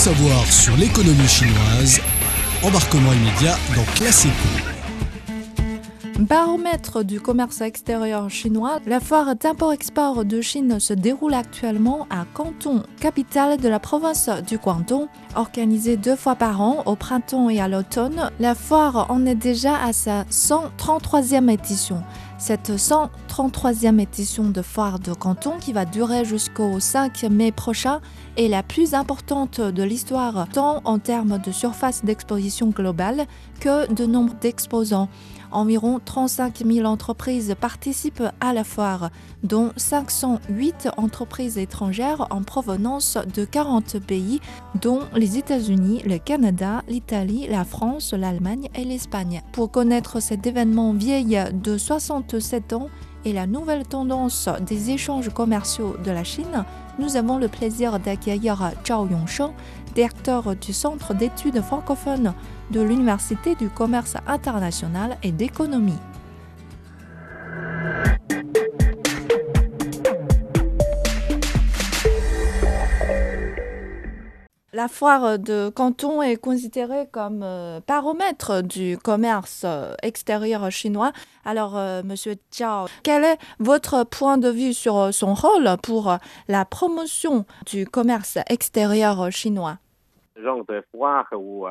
savoir sur l'économie chinoise, embarquement immédiat dans Classe Baromètre du commerce extérieur chinois, la foire d'import-export de Chine se déroule actuellement à Canton, capitale de la province du Guangdong. Organisée deux fois par an, au printemps et à l'automne, la foire en est déjà à sa 133e édition. Cette 133e édition de Foire de Canton, qui va durer jusqu'au 5 mai prochain, est la plus importante de l'histoire, tant en termes de surface d'exposition globale que de nombre d'exposants. Environ 35 000 entreprises participent à la foire, dont 508 entreprises étrangères en provenance de 40 pays, dont les États-Unis, le Canada, l'Italie, la France, l'Allemagne et l'Espagne. Pour connaître cet événement vieil de 67 ans, et la nouvelle tendance des échanges commerciaux de la Chine, nous avons le plaisir d'accueillir Zhao Yongsheng, directeur du Centre d'études francophones de l'Université du commerce international et d'économie. La foire de Canton est considérée comme euh, baromètre du commerce euh, extérieur chinois. Alors, euh, Monsieur Zhao, quel est votre point de vue sur son rôle pour la promotion du commerce extérieur chinois? Ce genre de foire ou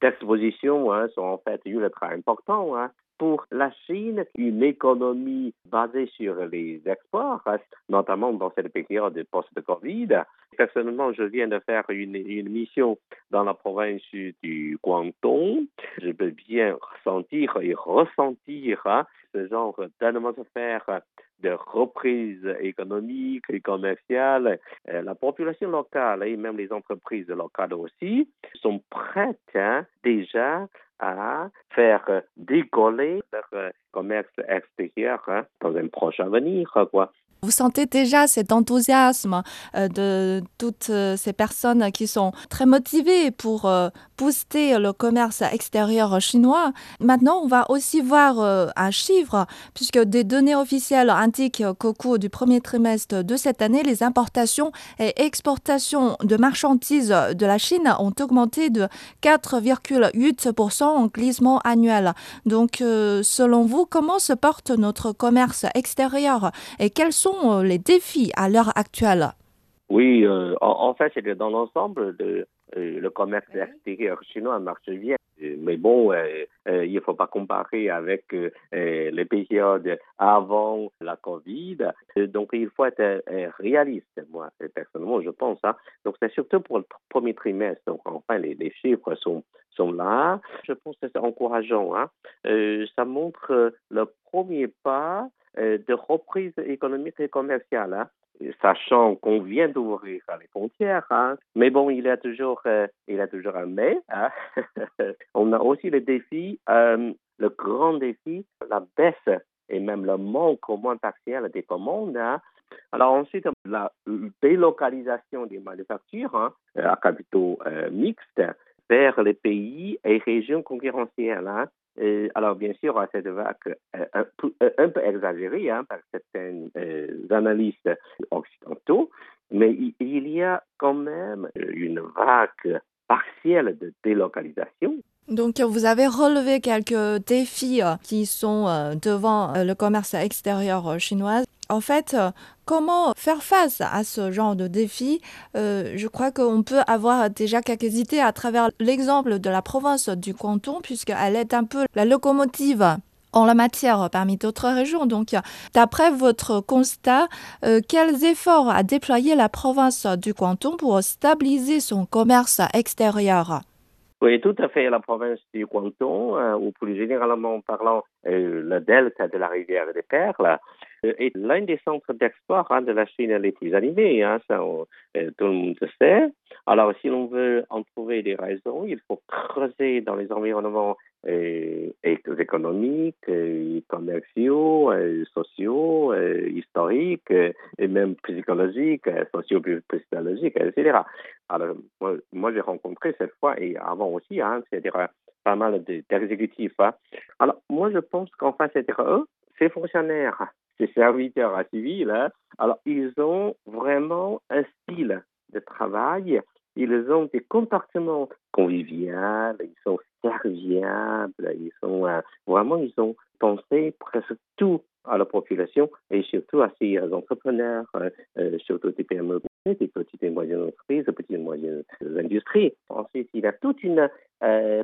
d'exposition hein, sont en fait ultra importants. Hein pour la Chine, une économie basée sur les exports, notamment dans cette période post-Covid. Personnellement, je viens de faire une, une, mission dans la province du Guangdong. Je peux bien ressentir et ressentir hein, ce genre d'atmosphère de reprise économique et commerciale. Euh, la population locale et même les entreprises locales aussi sont prêtes hein, déjà à faire décoller leur euh, commerce extérieur hein, dans un proche avenir. Quoi. Vous sentez déjà cet enthousiasme euh, de toutes euh, ces personnes qui sont très motivées pour euh, booster le commerce extérieur chinois. Maintenant, on va aussi voir un chiffre, puisque des données officielles indiquent qu'au cours du premier trimestre de cette année, les importations et exportations de marchandises de la Chine ont augmenté de 4,8% en glissement annuel. Donc, selon vous, comment se porte notre commerce extérieur et quels sont euh, les défis à l'heure actuelle? Oui, euh, en, fait, c'est dans l'ensemble euh, le commerce extérieur chinois marche bien. Mais bon, il ne faut pas comparer avec les périodes avant la Covid. Donc, il faut être réaliste, moi, personnellement, je pense. Hein. Donc, c'est surtout pour le premier trimestre. Donc, enfin, les, chiffres sont, sont là. Je pense que c'est encourageant. Hein. ça montre le premier pas euh, de reprise économique et commerciale, hein. Sachant qu'on vient d'ouvrir les frontières. Hein. Mais bon, il y a toujours, euh, il y a toujours un mais. Hein. On a aussi le défi, euh, le grand défi, la baisse et même le manque au moins partiel des commandes. Alors ensuite, la délocalisation des manufactures à capitaux mixtes vers les pays et régions concurrentielles alors, bien sûr, cette vague euh, un, euh, un peu exagérée hein, par certains euh, analystes occidentaux, mais il y a quand même une vague partielle de délocalisation. Donc, vous avez relevé quelques défis qui sont devant le commerce extérieur chinois. En fait, euh, comment faire face à ce genre de défi euh, Je crois qu'on peut avoir déjà quelques idées à travers l'exemple de la province du canton, puisqu'elle est un peu la locomotive en la matière parmi d'autres régions. Donc, d'après votre constat, euh, quels efforts a déployé la province du canton pour stabiliser son commerce extérieur? Oui, tout à fait. La province du Guangdong, ou plus généralement parlant, le delta de la rivière des Perles, est l'un des centres d'export hein, de la Chine les plus animés. Hein, ça, euh, tout le monde le sait. Alors, si l'on veut en trouver des raisons, il faut creuser dans les environnements euh, économiques, commerciaux, sociaux, historiques, et même psychologiques, socio-psychologiques, etc. Alors, moi, j'ai rencontré cette fois, et avant aussi, hein, c'est-à-dire pas mal d'exécutifs. Hein. Alors, moi, je pense qu'en fait, c'est-à-dire eux, ces fonctionnaires ces serviteurs civils, hein. alors ils ont vraiment un style de travail ils ont des comportements conviviaux, ils sont serviables, ils sont vraiment, ils ont pensé presque tout à la population et surtout à ces entrepreneurs, surtout des PME, des petites et moyennes entreprises, des petites et moyennes industries. Ensuite, il y a toute une,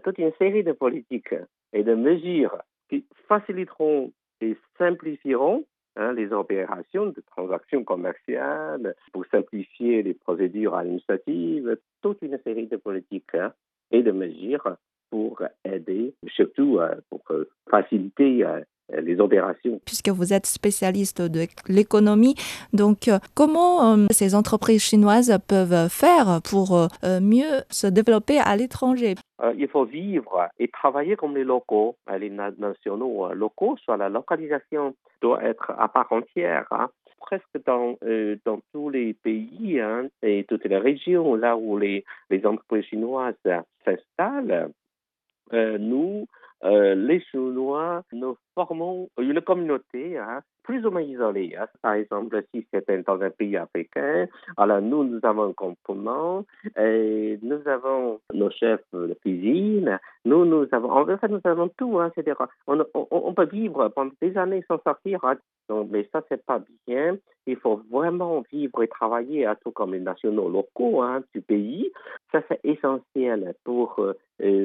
toute une série de politiques et de mesures qui faciliteront et simplifieront Hein, les opérations de transactions commerciales, pour simplifier les procédures administratives, toute une série de politiques hein, et de mesures pour aider, surtout euh, pour euh, faciliter euh, les opérations. Puisque vous êtes spécialiste de l'économie, donc comment ces entreprises chinoises peuvent faire pour mieux se développer à l'étranger? Il faut vivre et travailler comme les locaux, les nationaux locaux, soit la localisation doit être à part entière. Hein. Presque dans, euh, dans tous les pays hein, et toutes les régions là où les, les entreprises chinoises s'installent, euh, nous, euh, les Chinois, nous formons une communauté hein, plus ou moins isolée. Hein. Par exemple, si c'est dans un pays africain, alors nous, nous avons un campement, et nous avons nos chefs de cuisine, nous, nous avons, en fait, nous avons tout, hein, c'est-à-dire, on, on, peut vivre pendant des années sans sortir, mais ça, c'est pas bien. Il faut vraiment vivre et travailler à tout comme les nationaux locaux du pays. Ça, c'est essentiel pour euh,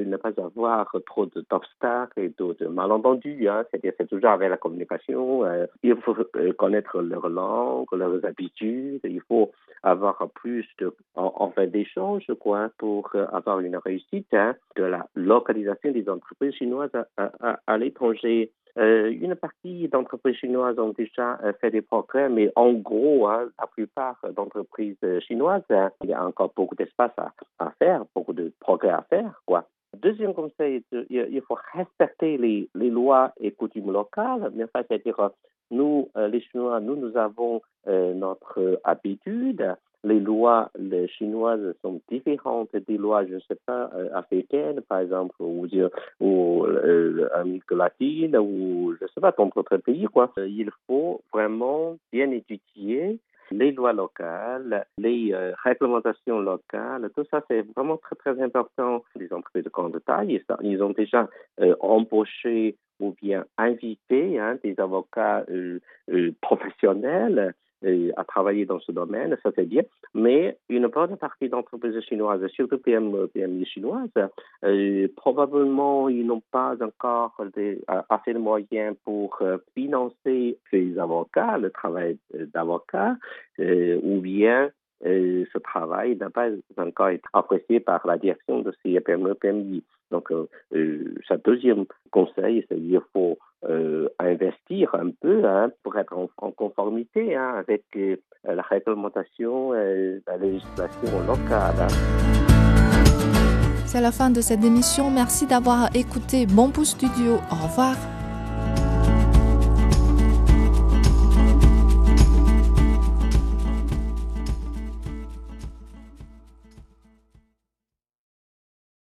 ne pas avoir trop d'obstacles et de malentendus. C'est toujours avec la communication. Euh, il faut euh, connaître leur langue, leurs habitudes. Il faut avoir plus de, en, d'échanges, quoi, pour avoir une réussite hein, de la localisation des entreprises chinoises à, à l'étranger. Euh, une partie d'entreprises chinoises ont déjà euh, fait des progrès, mais en gros, hein, la plupart d'entreprises euh, chinoises, hein, il y a encore beaucoup d'espace à, faire, beaucoup de progrès à faire. Quoi. Deuxième conseil, il faut respecter les, lois et coutumes locales. C'est-à-dire, nous, les Chinois, nous, nous avons notre habitude les lois chinoises sont différentes des lois, je ne sais pas, euh, africaines, par exemple, ou, ou euh, Amérique latine, ou je ne sais pas, dans d'autres pays, quoi. Euh, il faut vraiment bien étudier les lois locales, les réglementations locales, tout ça c'est vraiment très très important. Les entreprises de grande taille, ils ont déjà embauché ou bien invité hein, des avocats professionnels à travailler dans ce domaine, ça c'est bien, mais une bonne partie d'entreprises chinoises, surtout PME, PMI chinoises, euh, probablement ils n'ont pas encore assez de moyens pour euh, financer ces avocats, le travail d'avocat, euh, ou bien ce travail n'a pas encore été apprécié par la direction de ces PME, PMI. Donc, euh, euh deuxième conseil, c'est qu'il faut euh, investir un peu hein, pour être en, conformité hein, avec euh, la réglementation et la législation locale. Hein. C'est la fin de cette émission. Merci d'avoir écouté Bon Studio. Au revoir.